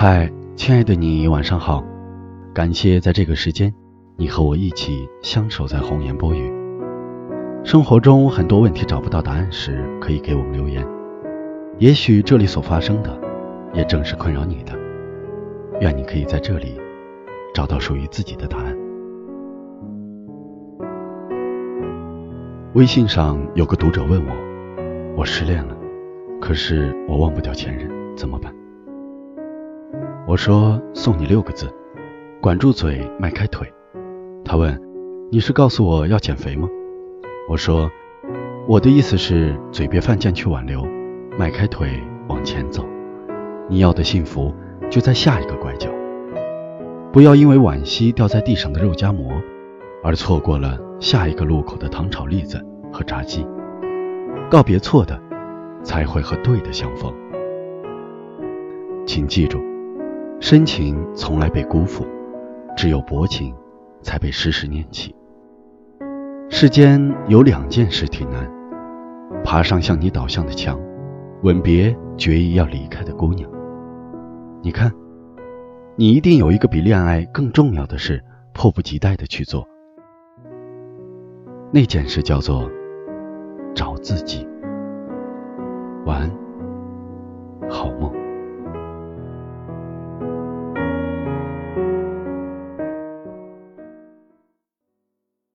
嗨，亲爱的你，晚上好。感谢在这个时间，你和我一起相守在红颜薄雨。生活中很多问题找不到答案时，可以给我们留言。也许这里所发生的，也正是困扰你的。愿你可以在这里找到属于自己的答案。微信上有个读者问我：“我失恋了，可是我忘不掉前任，怎么办？”我说送你六个字：管住嘴，迈开腿。他问：你是告诉我要减肥吗？我说：我的意思是嘴别犯贱去挽留，迈开腿往前走。你要的幸福就在下一个拐角。不要因为惋惜掉在地上的肉夹馍，而错过了下一个路口的糖炒栗子和炸鸡。告别错的，才会和对的相逢。请记住。深情从来被辜负，只有薄情才被时时念起。世间有两件事挺难：爬上向你倒向的墙，吻别决意要离开的姑娘。你看，你一定有一个比恋爱更重要的事，迫不及待的去做。那件事叫做找自己。